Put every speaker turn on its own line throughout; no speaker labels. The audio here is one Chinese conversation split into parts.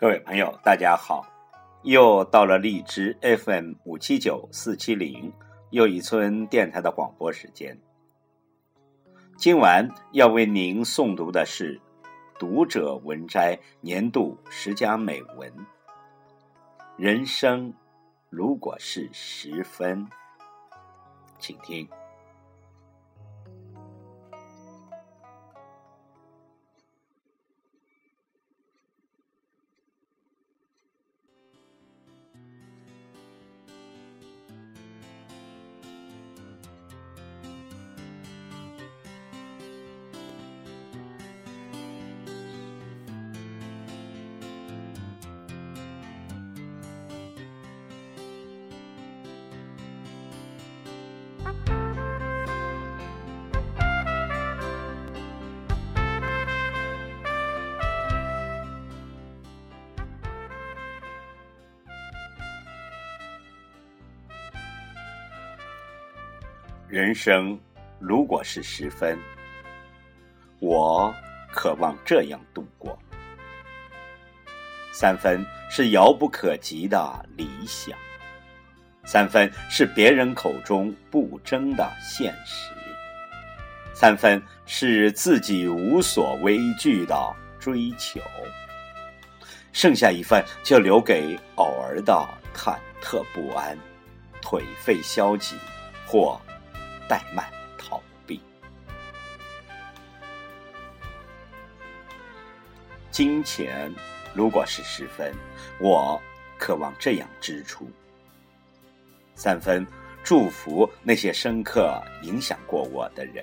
各位朋友，大家好！又到了荔枝 FM 五七九四七零又一村电台的广播时间。今晚要为您诵读的是《读者文摘》年度十佳美文。人生如果是十分，请听。人生如果是十分，我渴望这样度过：三分是遥不可及的理想，三分是别人口中不争的现实，三分是自己无所畏惧的追求，剩下一份就留给偶尔的忐忑不安、颓废消极或。怠慢逃避，金钱如果是十分，我渴望这样支出：三分祝福那些深刻影响过我的人；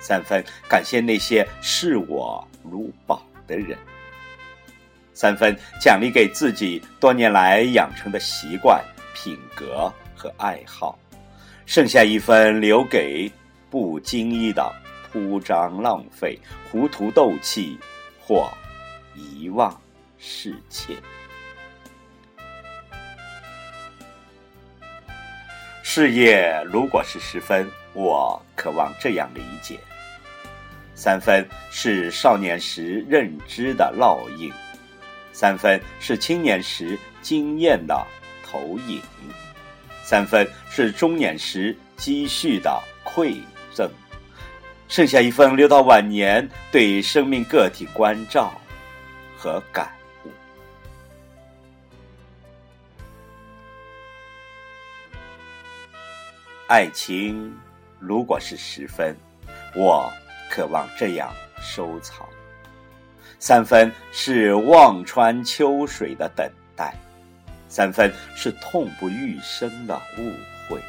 三分感谢那些视我如宝的人；三分奖励给自己多年来养成的习惯、品格和爱好。剩下一分留给不经意的铺张浪费、糊涂斗气或遗忘世切。事业如果是十分，我渴望这样理解：三分是少年时认知的烙印，三分是青年时经验的投影。三分是中年时积蓄的馈赠，剩下一份留到晚年对生命个体关照和感悟。爱情如果是十分，我渴望这样收藏。三分是望穿秋水的等待。三分是痛不欲生的误会，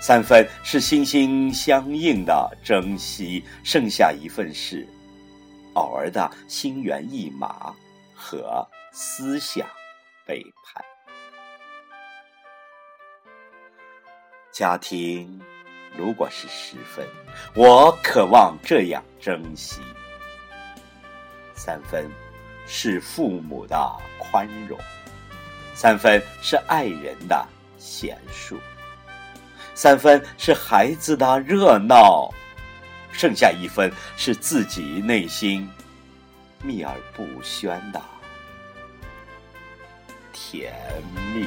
三分是心心相印的珍惜，剩下一份是偶尔的心猿意马和思想背叛。家庭如果是十分，我渴望这样珍惜。三分是父母的宽容。三分是爱人的贤淑，三分是孩子的热闹，剩下一分是自己内心秘而不宣的甜蜜。